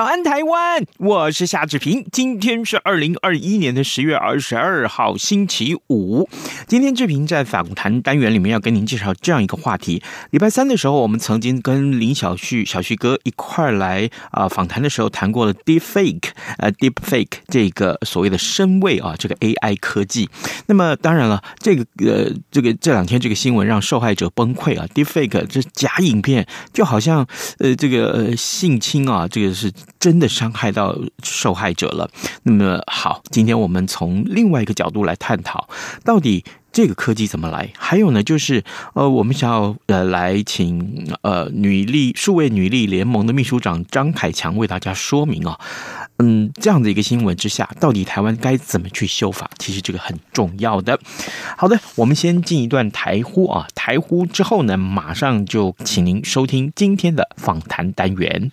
早安，台湾！我是夏志平。今天是二零二一年的十月二十二号，星期五。今天志平在访谈单元里面要跟您介绍这样一个话题。礼拜三的时候，我们曾经跟林小旭小旭哥一块儿来啊、访谈的时候，谈过了 Deepfake，呃，Deepfake 这个所谓的声位啊，这个 AI 科技。那么当然了，这个呃，这个这两天这个新闻让受害者崩溃啊，Deepfake 这假影片就好像呃这个性侵啊，这个是。真的伤害到受害者了。那么好，今天我们从另外一个角度来探讨，到底这个科技怎么来？还有呢，就是呃，我们想要呃来请呃女力数位女力联盟的秘书长张凯强为大家说明啊。嗯，这样的一个新闻之下，到底台湾该怎么去修法？其实这个很重要的。好的，我们先进一段台呼啊，台呼之后呢，马上就请您收听今天的访谈单元。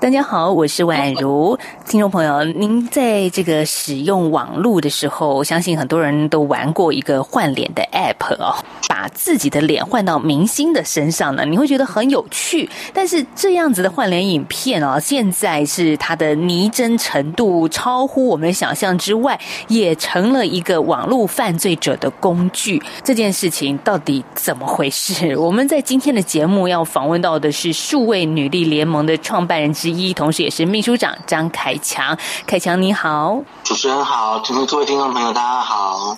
大家好，我是宛如。听众朋友，您在这个使用网络的时候，我相信很多人都玩过一个换脸的 App 哦，把自己的脸换到明星的身上呢，你会觉得很有趣。但是这样子的换脸影片哦，现在是它的拟真程度超乎我们的想象之外，也成了一个网络犯罪者的工具。这件事情到底怎么回事？我们在今天的节目要访问到的是数位女力联盟的创办人之一，同时也是秘书长张凯强。凯强你好，主持人好，听各位听众朋友大家好。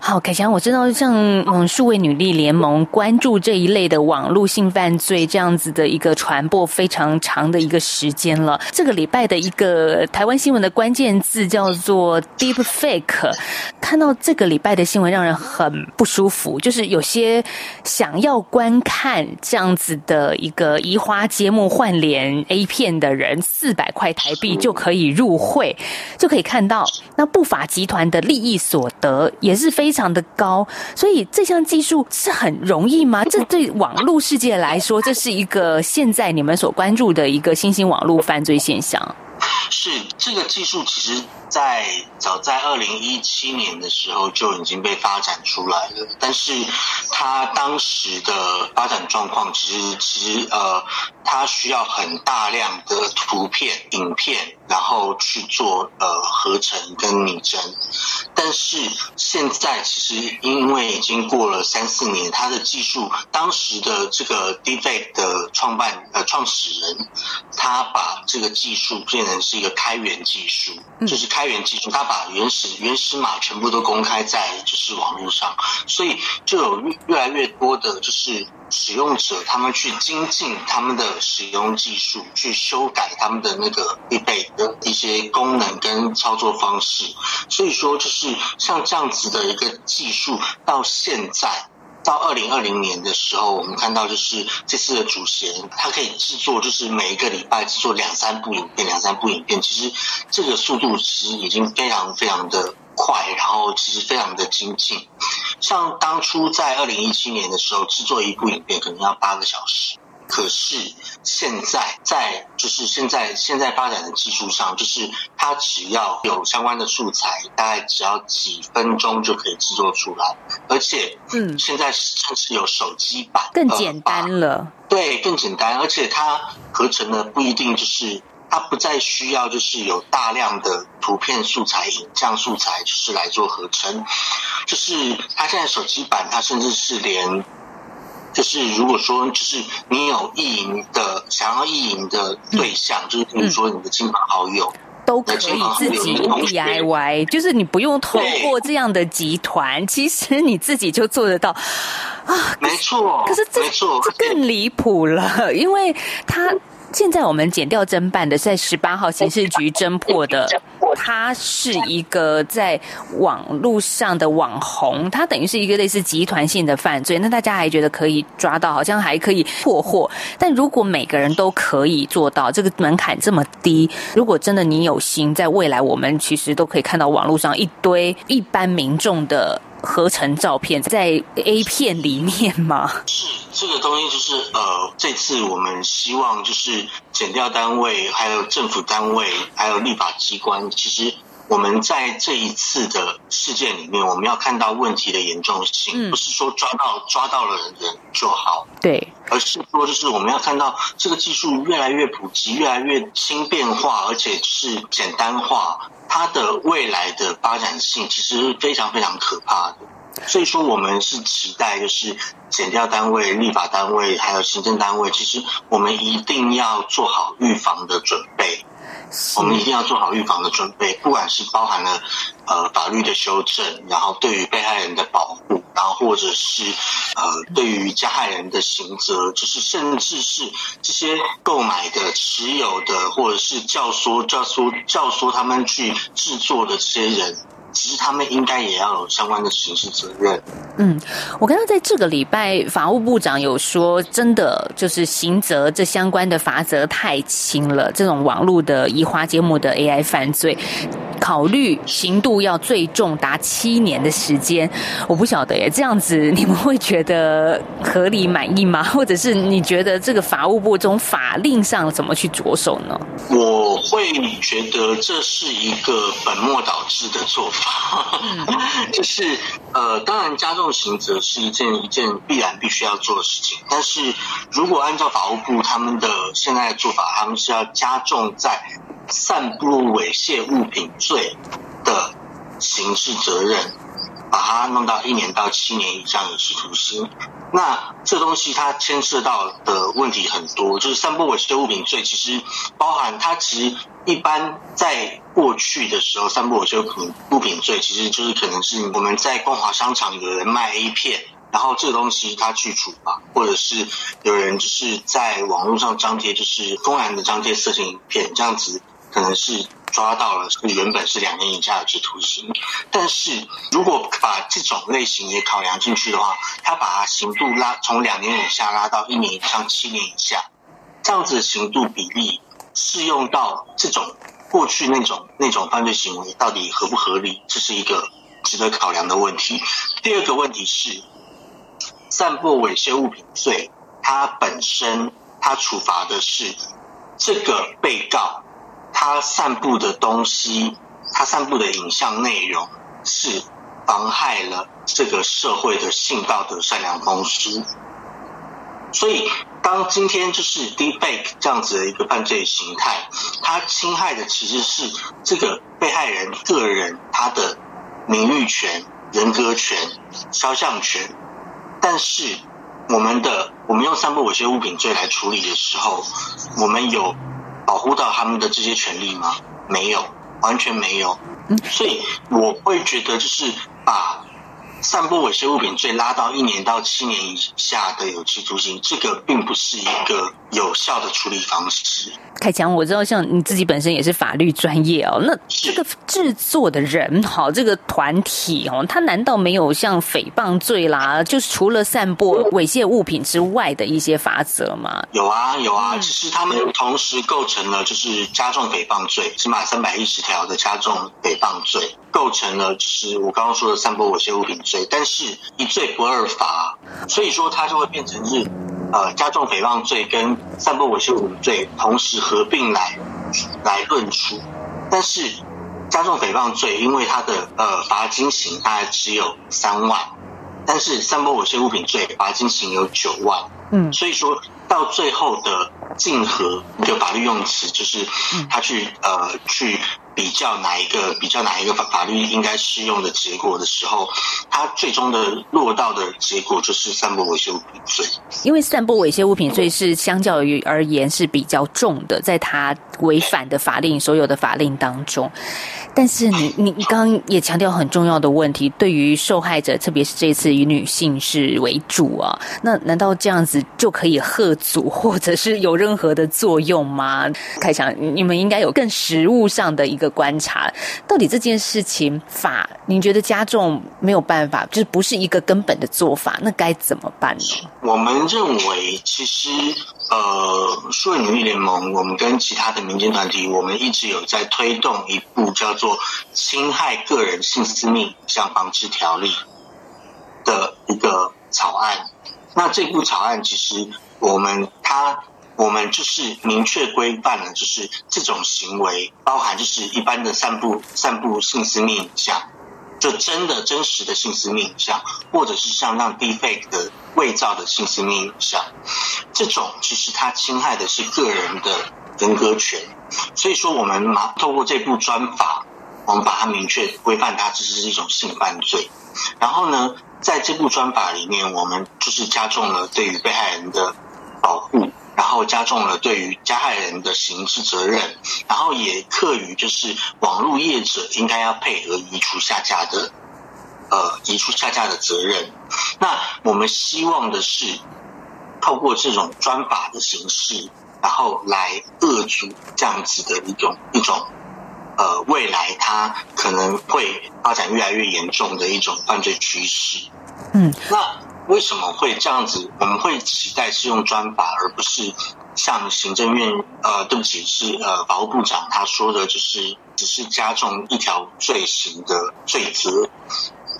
好，凯强，我知道像嗯数位女力联盟关注这一类的网络性犯罪这样子的一个传播非常长的一个时间了。这个礼拜的一个台湾新闻的关键字叫做 Deep Fake。看到这个礼拜的新闻，让人很不舒服，就是有些想要观看这样子的一个移花接木换脸 A 片的人，四百块台币就可以入会，就可以看到那不法集团的利益所得也是非常的高，所以这项技术是很容易吗？这对网络世界来说，这是一个现在你们所关注的一个新兴网络犯罪现象。是这个技术，其实在早在二零一七年的时候就已经被发展出来了，但是它当时的发展状况，其实其实呃，它需要很大量的图片、影片，然后去做呃合成跟拟真。但是现在其实因为已经过了三四年，它的技术，当时的这个 Deepfake 的创办呃创始人，他把这个技术变成是一个开源技术，就是开开源技术，他把原始原始码全部都公开在就是网络上，所以就有越越来越多的就是使用者，他们去精进他们的使用技术，去修改他们的那个必备的一些功能跟操作方式，所以说就是像这样子的一个技术，到现在。到二零二零年的时候，我们看到就是这次的主持人，他可以制作就是每一个礼拜制作两三部影片，两三部影片，其实这个速度其实已经非常非常的快，然后其实非常的精进。像当初在二零一七年的时候，制作一部影片可能要八个小时。可是现在在就是现在现在发展的技术上，就是它只要有相关的素材，大概只要几分钟就可以制作出来，而且嗯，现在甚至有手机版更简单了，呃，对，更简单，而且它合成的不一定就是它不再需要就是有大量的图片素材、影像素材就是来做合成，就是它现在手机版，它甚至是连，就是如果说就是你有意淫的想要意淫的对象，嗯、就是比如说你的亲朋好友。都可以自己 DIY，就是你不用通过这样的集团，其实你自己就做得到啊。没错，可是这这更离谱了，因为他。现在我们剪掉侦办的，在十八号刑事局侦破的，他是一个在网络上的网红，他等于是一个类似集团性的犯罪。那大家还觉得可以抓到，好像还可以破获。但如果每个人都可以做到，这个门槛这么低，如果真的你有心，在未来我们其实都可以看到网络上一堆一般民众的。合成照片在 A 片里面吗？是这个东西，就是呃，这次我们希望就是减掉单位、还有政府单位、还有立法机关，其实我们在这一次的事件里面，我们要看到问题的严重性，嗯、不是说抓到抓到了人就好，对，而是说就是我们要看到这个技术越来越普及，越来越轻便化，而且是简单化。它的未来的发展性其实非常非常可怕的，所以说我们是期待，就是减调单位、立法单位还有行政单位，其实我们一定要做好预防的准备。我们一定要做好预防的准备，不管是包含了呃法律的修正，然后对于被害人的保护，然后或者是呃对于加害人的刑责，就是甚至是这些购买的、持有的，或者是教唆、教唆、教唆他们去制作的这些人。其实他们应该也要有相关的刑事责任。嗯，我刚刚在这个礼拜，法务部长有说，真的就是刑责这相关的罚则太轻了，这种网络的移花接木的 AI 犯罪，考虑刑度要最重达七年的时间。我不晓得耶，这样子你们会觉得合理满意吗？或者是你觉得这个法务部从法令上怎么去着手呢？我会觉得这是一个本末倒置的做法。就是呃，当然加重刑责是一件一件必然必须要做的事情，但是如果按照法务部他们的现在的做法，他们是要加重在散布猥亵物品罪的刑事责任。把它弄到一年到七年以上有期徒刑，那这东西它牵涉到的问题很多，就是散布猥亵物品罪，其实包含它其实一般在过去的时候，散布猥亵物品物品罪其实就是可能是我们在光华商场有人卖 A 片，然后这个东西他去处罚，或者是有人就是在网络上张贴，就是公然的张贴色情影片，这样子可能是。抓到了，是原本是两年以下的有期徒刑，但是如果把这种类型也考量进去的话，他把刑度拉从两年以下拉到一年以上七年以下，这样子的刑度比例适用到这种过去那种那种犯罪行为到底合不合理？这是一个值得考量的问题。第二个问题是，散布猥亵物品罪，它本身它处罚的是这个被告。他散布的东西，他散布的影像内容是妨害了这个社会的性道德善良风俗。所以，当今天就是 deepfake 这样子的一个犯罪形态，它侵害的其实是这个被害人个人他的名誉权、人格权、肖像权。但是，我们的我们用散布猥亵物品罪来处理的时候，我们有。保护到他们的这些权利吗？没有，完全没有。所以我会觉得，就是把散布猥亵物品罪拉到一年到七年以下的有期徒刑，这个并不是一个有效的处理方式。凯强，我知道像你自己本身也是法律专业哦，那这个制作的人哈，这个团体哦，他难道没有像诽谤罪啦，就是除了散播猥亵物品之外的一些法则吗？有啊，有啊，其实他们同时构成了就是加重诽谤罪，起码三百一十条的加重诽谤罪，构成了就是我刚刚说的散播猥亵物品罪，但是一罪不二罚，所以说它就会变成是。呃，加重诽谤罪跟散布猥亵物品罪同时合并来来论处，但是加重诽谤罪因为它的呃罚金刑大概只有三万，但是散布猥亵物品罪罚金刑有九万，嗯，所以说到最后的竞合的法律用词就是他去呃去比较哪一个比较哪一个法法律应该适用的结果的时候，他最终的落到的结果就是散播猥亵物品罪。因为散播猥亵物品罪是相较于而言是比较重的，在他违反的法令所有的法令当中。但是你你你刚刚也强调很重要的问题，对于受害者，特别是这次以女性是为主啊，那难道这样子就可以喝阻，或者是有任何的作用吗？凯翔，你们应该有更实物上的一个观察，到底这件事情法，你觉得加重没有办法，就是不是一个根本的做法，那该怎么办呢？我们认为，其实。呃，数位女力联盟，我们跟其他的民间团体，我们一直有在推动一部叫做《侵害个人性私密影像防治条例》的一个草案。那这部草案其实我们它我们就是明确规范了，就是这种行为包含就是一般的散布散布性私密影像。就真的真实的性私密影像，或者是像那 deepfake 的伪造的性私密影像，这种其实它侵害的是个人的人格权。所以说，我们拿透过这部专法，我们把它明确规范它，这是一种性犯罪。然后呢，在这部专法里面，我们就是加重了对于被害人的保护。然后加重了对于加害人的刑事责任，然后也课于就是网络业者应该要配合移除下架的，呃，移除下架的责任。那我们希望的是透过这种专法的形式，然后来遏阻这样子的一种一种，呃，未来它可能会发展越来越严重的一种犯罪趋势。嗯，那。为什么会这样子？我们会期待是用专法，而不是像行政院呃，对不起，是呃，法务部长他说的，就是只是加重一条罪行的罪责，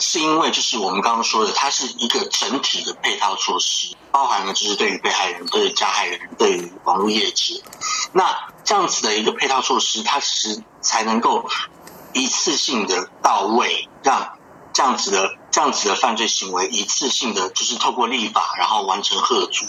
是因为就是我们刚刚说的，它是一个整体的配套措施，包含了就是对于被害人、对于加害人、对于网络业者，那这样子的一个配套措施，它其实才能够一次性的到位，让。这样子的这样子的犯罪行为，一次性的就是透过立法，然后完成吓阻、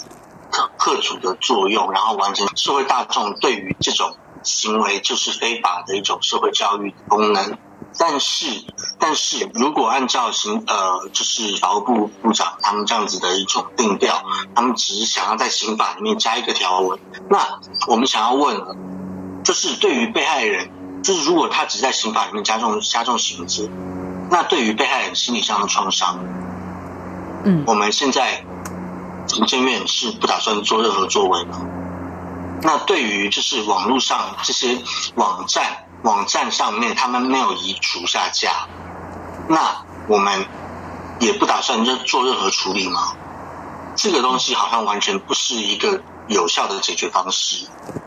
吓阻的作用，然后完成社会大众对于这种行为就是非法的一种社会教育功能。但是，但是如果按照刑呃，就是法务部部长他们这样子的一种定调，他们只是想要在刑法里面加一个条文，那我们想要问，就是对于被害人，就是如果他只在刑法里面加重加重刑责。那对于被害人心理上的创伤，嗯，我们现在行政院是不打算做任何作为吗？那对于就是网络上这些网站网站上面他们没有移除下架，那我们也不打算就做任何处理吗？这个东西好像完全不是一个有效的解决方式，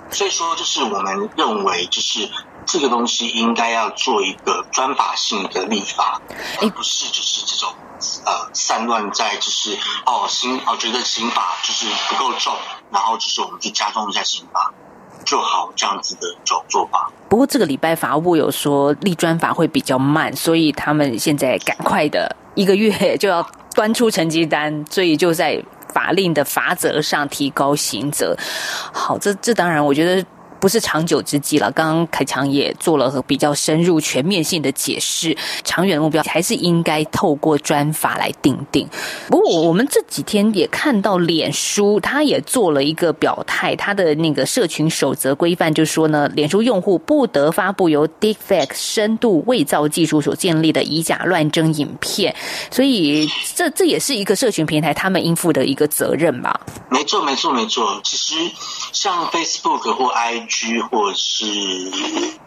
所以说就是我们认为就是。这个东西应该要做一个专法性的立法，而不是就是这种呃散乱在就是哦刑哦觉得刑法就是不够重，然后就是我们去加重一下刑法就好这样子的一种做法。不过这个礼拜法务部有说立专法会比较慢，所以他们现在赶快的一个月就要端出成绩单，所以就在法令的罚则上提高刑责。好，这这当然我觉得。不是长久之计了。刚刚凯强也做了比较深入、全面性的解释，长远目标还是应该透过专法来定定。不过，我们这几天也看到脸书，他也做了一个表态，他的那个社群守则规范就说呢，脸书用户不得发布由 Deepfake 深度伪造技术所建立的以假乱真影片。所以，这这也是一个社群平台他们应负的一个责任吧？没错，没错，没错。其实，像 Facebook 或 I。区或是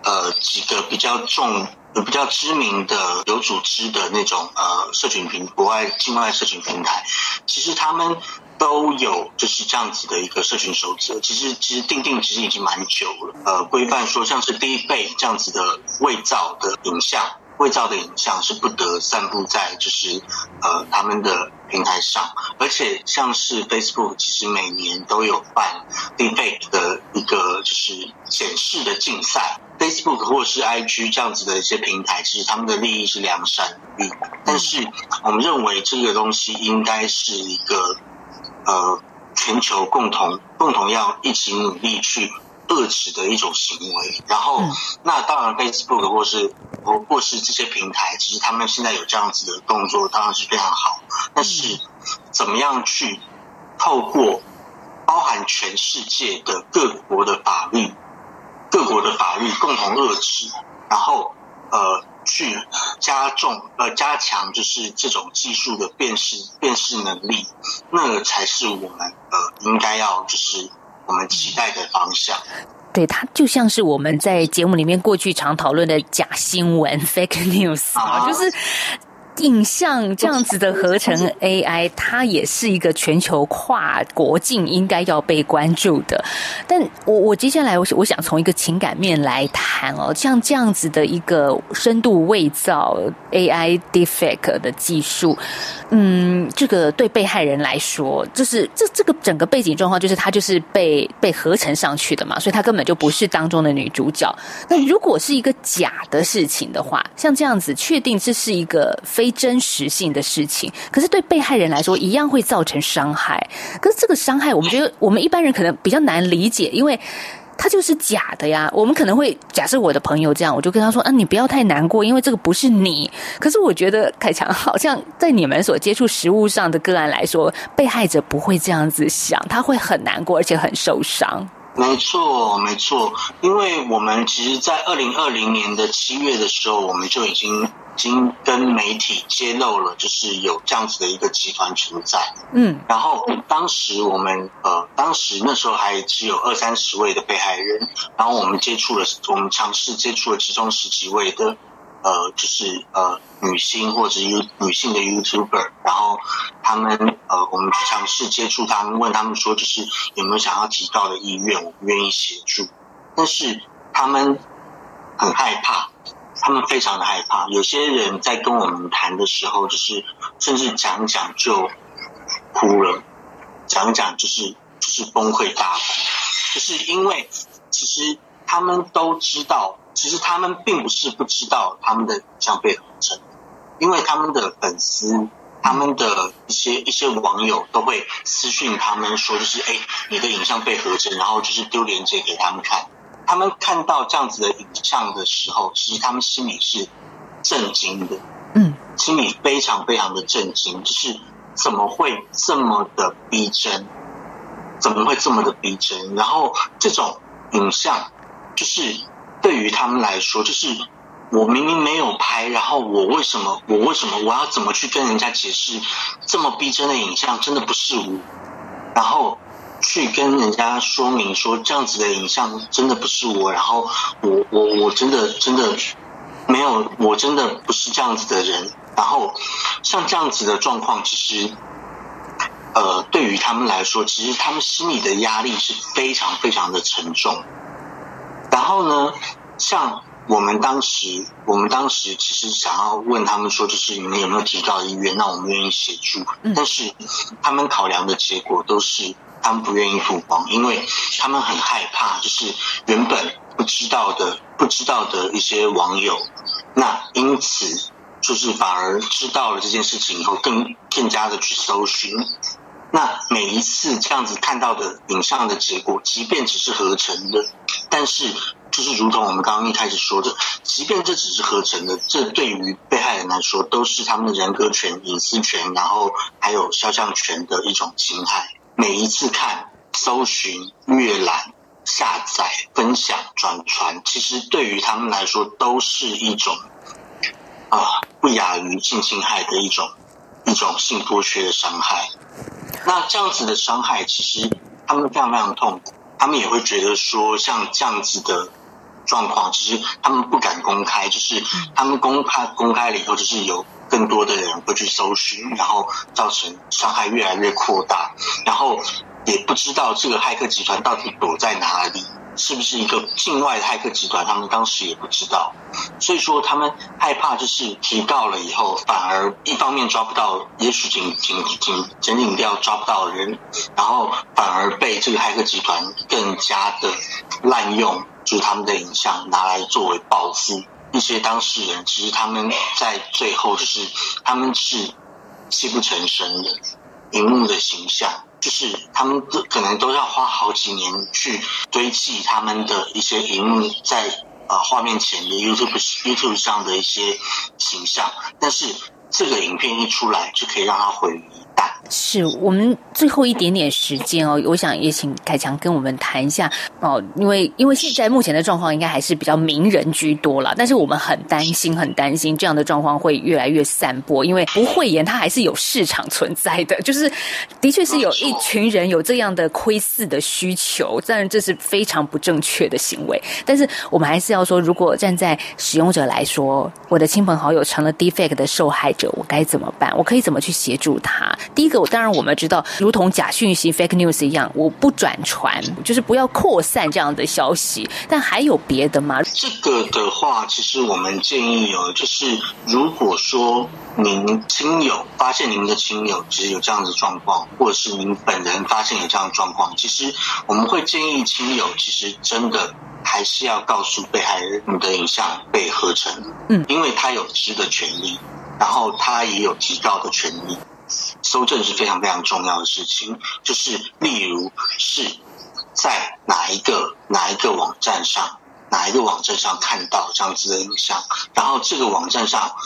呃几个比较重、比较知名的有组织的那种呃社群平国外境外社群平台，其实他们都有就是这样子的一个社群守则。其实其实定定其实已经蛮久了，呃，规范说像是第一贝这样子的伪造的影像。伪造的影像是不得散布在就是呃他们的平台上，而且像是 Facebook 其实每年都有办 Deepfake 的一个就是显示的竞赛，Facebook 或是 IG 这样子的一些平台，其实他们的利益是良善的，但是我们认为这个东西应该是一个呃全球共同共同要一起努力去恶质的一种行为。然后，嗯、那当然，Facebook 或是或或是这些平台，其实他们现在有这样子的动作，当然是非常好。但是，怎么样去透过包含全世界的各国的法律，各国的法律共同遏制，然后呃。去加重呃加强，就是这种技术的辨识辨识能力，那个才是我们呃应该要就是我们期待的方向。对，它就像是我们在节目里面过去常讨论的假新闻 （fake news） 啊，就是。影像这样子的合成 AI，它也是一个全球跨国境应该要被关注的。但我我接下来我我想从一个情感面来谈哦，像这样子的一个深度伪造 AI defect 的技术，嗯，这个对被害人来说，就是这这个整个背景状况，就是他就是被被合成上去的嘛，所以他根本就不是当中的女主角。那如果是一个假的事情的话，像这样子确定这是一个非真实性的事情，可是对被害人来说一样会造成伤害。可是这个伤害，我们觉得我们一般人可能比较难理解，因为它就是假的呀。我们可能会假设我的朋友这样，我就跟他说：“啊，你不要太难过，因为这个不是你。”可是我觉得凯强好像在你们所接触实物上的个案来说，被害者不会这样子想，他会很难过，而且很受伤。没错，没错，因为我们其实，在二零二零年的七月的时候，我们就已经。已经跟媒体揭露了，就是有这样子的一个集团存在。嗯，然后当时我们呃，当时那时候还只有二三十位的被害人，然后我们接触了，我们尝试接触了其中十几位的呃，就是呃女性或者 U 女性的 YouTuber，然后他们呃，我们去尝试接触他们，问他们说，就是有没有想要提告的意愿，我们愿意协助，但是他们很害怕。他们非常的害怕，有些人在跟我们谈的时候，就是甚至讲讲就哭了，讲讲就是就是崩溃大哭，就是因为其实他们都知道，其实他们并不是不知道他们的影像被合成，因为他们的粉丝、他们的一些一些网友都会私讯他们说，就是哎，你的影像被合成，然后就是丢链接给他们看。他们看到这样子的影像的时候，其实他们心里是震惊的，嗯，心里非常非常的震惊，就是怎么会这么的逼真？怎么会这么的逼真？然后这种影像，就是对于他们来说，就是我明明没有拍，然后我为什么，我为什么，我要怎么去跟人家解释这么逼真的影像真的不是我？然后。去跟人家说明说，这样子的影像真的不是我，然后我我我真的真的没有，我真的不是这样子的人。然后像这样子的状况，其实呃，对于他们来说，其实他们心里的压力是非常非常的沉重。然后呢，像我们当时，我们当时其实想要问他们说，就是你们有没有提告意愿？那我们愿意协助，但是他们考量的结果都是。他们不愿意曝光，因为他们很害怕，就是原本不知道的、不知道的一些网友，那因此就是反而知道了这件事情以后，更更加的去搜寻。那每一次这样子看到的影像的结果，即便只是合成的，但是就是如同我们刚刚一开始说的，即便这只是合成的，这对于被害人来说，都是他们的人格权、隐私权，然后还有肖像权的一种侵害。每一次看、搜寻、阅览、下载、分享、转传，其实对于他们来说都是一种啊、不亚于性侵害的一种一种性剥削的伤害。那这样子的伤害，其实他们非常非常痛苦，他们也会觉得说，像这样子的状况，只是他们不敢公开，就是他们公开公开了以后，就是有。更多的人会去搜寻，然后造成伤害越来越扩大，然后也不知道这个骇客集团到底躲在哪里，是不是一个境外的骇客集团？他们当时也不知道，所以说他们害怕，就是提告了以后，反而一方面抓不到，也许警警警检警调抓不到人，然后反而被这个骇客集团更加的滥用，就他们的影像拿来作为报复。一些当事人其实他们在最后就是他们是泣不成声的，荧幕的形象就是他们都可能都要花好几年去堆砌他们的一些荧幕在呃画面前的 YouTube YouTube 上的一些形象，但是这个影片一出来就可以让他毁于一旦。是我们最后一点点时间哦，我想也请凯强跟我们谈一下哦，因为因为现在目前的状况应该还是比较名人居多啦，但是我们很担心，很担心这样的状况会越来越散播，因为不讳言，它还是有市场存在的，就是的确是有一群人有这样的窥伺的需求，当然这是非常不正确的行为，但是我们还是要说，如果站在使用者来说，我的亲朋好友成了 Deepfake 的受害者，我该怎么办？我可以怎么去协助他？第一个。当然，我们知道，如同假讯息 （fake news） 一样，我不转传，就是不要扩散这样的消息。但还有别的吗？这个的话，其实我们建议有，就是如果说您亲友发现您的亲友其实有这样的状况，或者是您本人发现有这样的状况，其实我们会建议亲友，其实真的还是要告诉被害人你的影像被合成，嗯，因为他有知的权利，然后他也有提告的权利。搜证是非常非常重要的事情，就是例如是在哪一个哪一个网站上，哪一个网站上看到这样子的影像，然后这个网站上，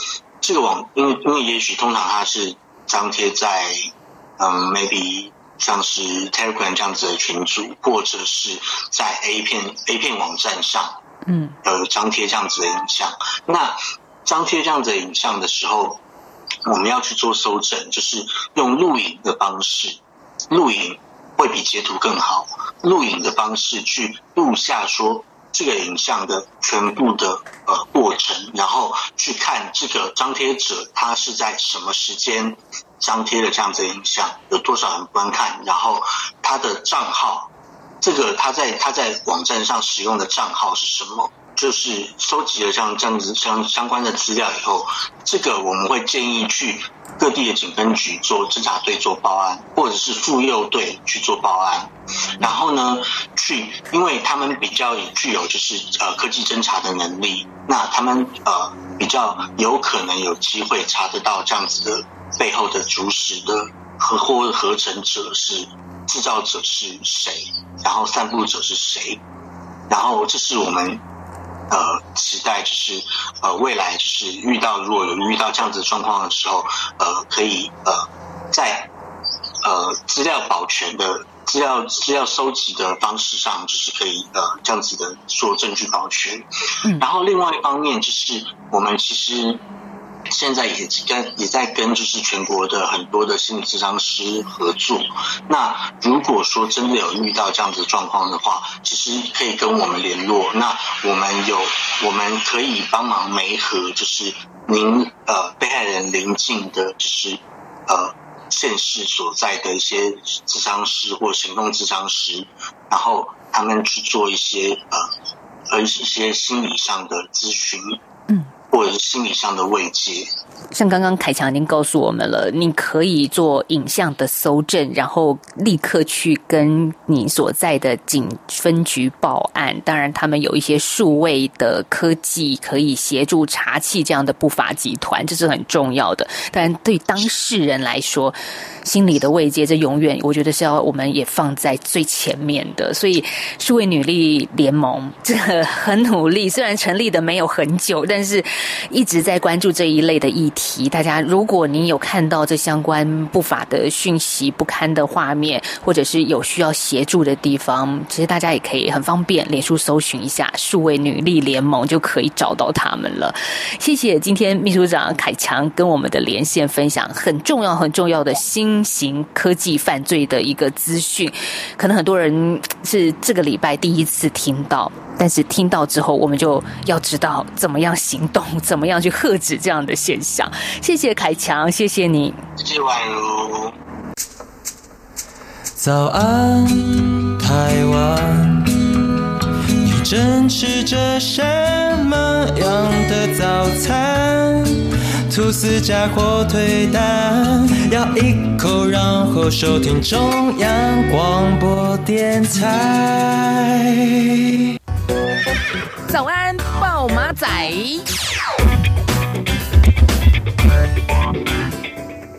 这个网因为因为也许通常它是张贴在嗯 maybe 像是 Telegram 这样子的群组，或者是在 A 片 A 片网站上，嗯，呃张贴这样子的影像。那张贴这样子的影像的时候。我们要去做搜证，就是用录影的方式，录影会比截图更好。录影的方式去录下说这个影像的全部的呃过程，然后去看这个张贴者他是在什么时间张贴的这样子的影像，有多少人观看，然后他的账号，这个他在他在网站上使用的账号是什么？就是收集了像这样子相相关的资料以后，这个我们会建议去各地的警分局做侦查队做报案，或者是妇幼队去做报案。然后呢，去因为他们比较具有就是呃科技侦查的能力，那他们呃比较有可能有机会查得到这样子的背后的主使的合或合成者是制造者是谁，然后散布者是谁，然后这是我们。呃，期待就是呃，未来就是遇到如果有遇到这样子状况的时候，呃，可以呃，在呃资料保全的资料资料收集的方式上，就是可以呃这样子的做证据保全。嗯，然后另外一方面就是我们其实。现在也跟也在跟就是全国的很多的心理咨商师合作。那如果说真的有遇到这样子状况的话，其实可以跟我们联络。那我们有我们可以帮忙媒合，就是您呃被害人邻近的，就是呃县市所在的一些咨商师或行动咨商师，然后他们去做一些呃呃一些心理上的咨询。嗯。或者是心理上的慰藉，像刚刚凯强已经告诉我们了，你可以做影像的搜证，然后立刻去跟你所在的警分局报案。当然，他们有一些数位的科技可以协助查缉这样的不法集团，这是很重要的。但对当事人来说，心理的慰藉，这永远我觉得是要我们也放在最前面的。所以，数位女力联盟这个很努力，虽然成立的没有很久，但是。一直在关注这一类的议题。大家，如果您有看到这相关不法的讯息、不堪的画面，或者是有需要协助的地方，其实大家也可以很方便，脸书搜寻一下“数位女力联盟”，就可以找到他们了。谢谢今天秘书长凯强跟我们的连线分享很重要、很重要的新型科技犯罪的一个资讯。可能很多人是这个礼拜第一次听到。但是听到之后，我们就要知道怎么样行动，怎么样去遏止这样的现象。谢谢凯强，谢谢你。早安，台湾，你正吃着什么样的早餐？吐司加火腿蛋，咬一口，然后收听中央广播电台。早安，暴马仔。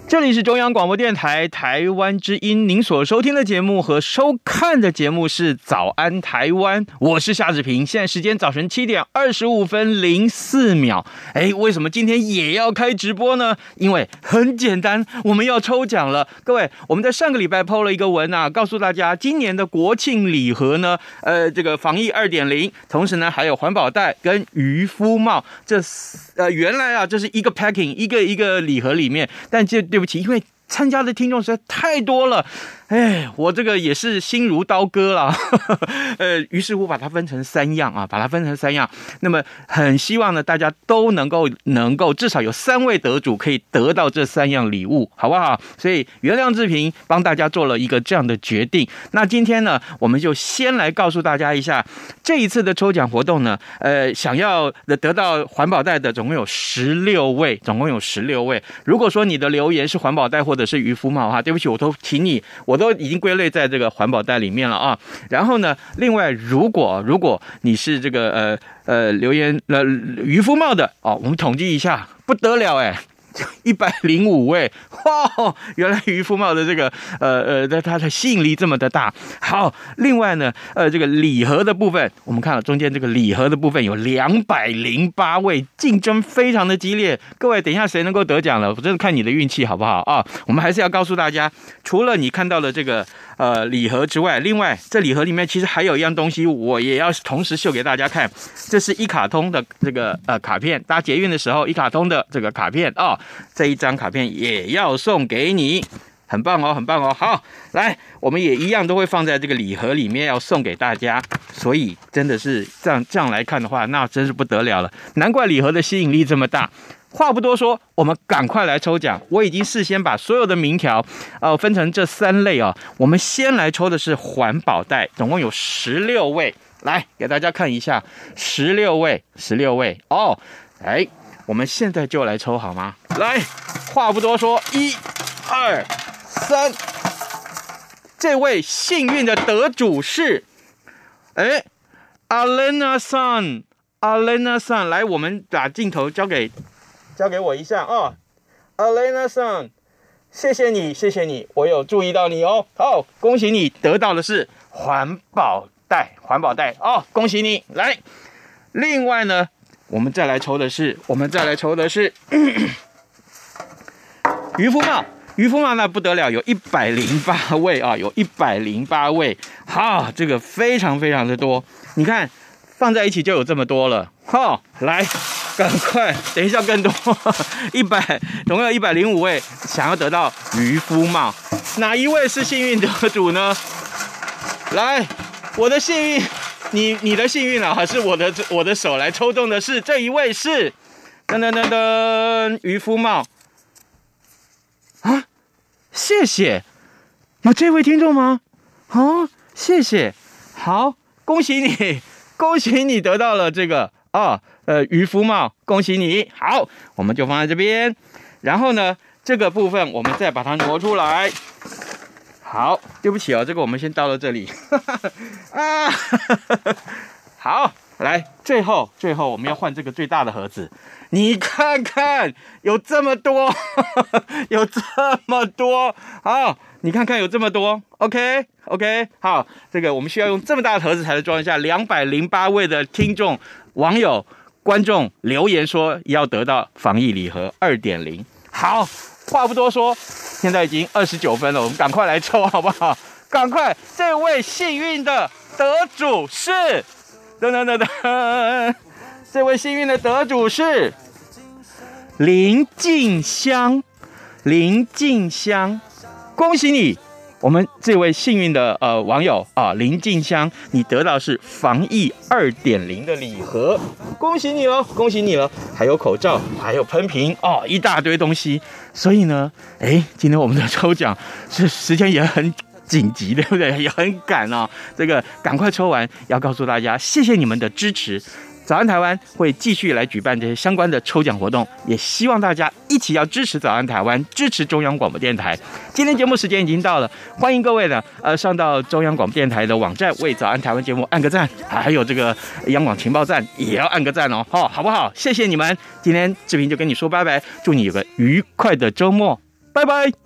这里是中央广播电台台湾之音，您所收听的节目和收看的节目是《早安台湾》，我是夏志平。现在时间早晨七点二十五分零四秒。哎，为什么今天也要开直播呢？因为很简单，我们要抽奖了。各位，我们在上个礼拜 PO 了一个文啊，告诉大家今年的国庆礼盒呢，呃，这个防疫二点零，同时呢还有环保袋跟渔夫帽。这呃，原来啊，这是一个 packing，一个一个礼盒里面，但这。对不起，因为参加的听众实在太多了。哎，我这个也是心如刀割了，呃，于是乎把它分成三样啊，把它分成三样。那么很希望呢，大家都能够能够至少有三位得主可以得到这三样礼物，好不好？所以原谅志平帮大家做了一个这样的决定。那今天呢，我们就先来告诉大家一下这一次的抽奖活动呢，呃，想要得到环保袋的总共有十六位，总共有十六位。如果说你的留言是环保袋或者是渔夫帽哈，对不起，我都请你我。我都已经归类在这个环保袋里面了啊。然后呢，另外，如果如果你是这个呃呃留言呃渔夫帽的哦，我们统计一下，不得了哎。一百零五位哇！原来渔夫帽的这个呃呃，它它的吸引力这么的大。好，另外呢，呃，这个礼盒的部分，我们看到中间这个礼盒的部分有两百零八位，竞争非常的激烈。各位，等一下谁能够得奖了？我真的看你的运气好不好啊？我们还是要告诉大家，除了你看到的这个。呃，礼盒之外，另外这礼盒里面其实还有一样东西，我也要同时秀给大家看。这是一卡通的这个呃卡片，搭捷运的时候一卡通的这个卡片啊、哦，这一张卡片也要送给你，很棒哦，很棒哦。好，来，我们也一样都会放在这个礼盒里面要送给大家。所以真的是这样这样来看的话，那真是不得了了，难怪礼盒的吸引力这么大。话不多说，我们赶快来抽奖。我已经事先把所有的名条，呃，分成这三类啊。我们先来抽的是环保袋，总共有十六位，来给大家看一下，十六位，十六位哦。哎，我们现在就来抽好吗？来，话不多说，一、二、三，这位幸运的得主是，哎，Alena Sun，Alena Sun，来，我们把镜头交给。交给我一下啊，Alena Sun，谢谢你，谢谢你，我有注意到你哦。好，恭喜你得到的是环保袋，环保袋哦，恭喜你。来，另外呢，我们再来抽的是，我们再来抽的是 渔夫帽，渔夫帽那不得了，有一百零八位啊，有一百零八位，好，这个非常非常的多，你看放在一起就有这么多了。哈，来。赶快，等一下更多，一百，总共有一百零五位想要得到渔夫帽，哪一位是幸运得主呢？来，我的幸运，你你的幸运啊，还是我的我的手来抽中的是这一位是，噔噔噔噔，渔夫帽啊，谢谢，有这位听众吗？好，谢谢，好，恭喜你，恭喜你得到了这个啊。呃，渔夫帽，恭喜你！好，我们就放在这边。然后呢，这个部分我们再把它挪出来。好，对不起哦，这个我们先到到这里。啊，好，来，最后，最后我们要换这个最大的盒子。你看看，有这么多，有这么多。好，你看看有这么多。OK，OK，、OK? OK? 好，这个我们需要用这么大的盒子才能装一下两百零八位的听众网友。观众留言说要得到防疫礼盒二点零。好，话不多说，现在已经二十九分了，我们赶快来抽好不好？赶快，这位幸运的得主是，噔噔噔噔，这位幸运的得主是林静香，林静香，恭喜你！我们这位幸运的呃网友啊，林静香，你得到是防疫二点零的礼盒，恭喜你了，恭喜你了！还有口罩，还有喷瓶哦，一大堆东西。所以呢，哎，今天我们的抽奖是时间也很紧急，对不对？也很赶啊、哦，这个赶快抽完，要告诉大家，谢谢你们的支持。早安台湾会继续来举办这些相关的抽奖活动，也希望大家一起要支持早安台湾，支持中央广播电台。今天节目时间已经到了，欢迎各位呢，呃，上到中央广播电台的网站为早安台湾节目按个赞，还有这个央广情报站也要按个赞哦，好，好不好？谢谢你们，今天志平就跟你说拜拜，祝你有个愉快的周末。拜拜。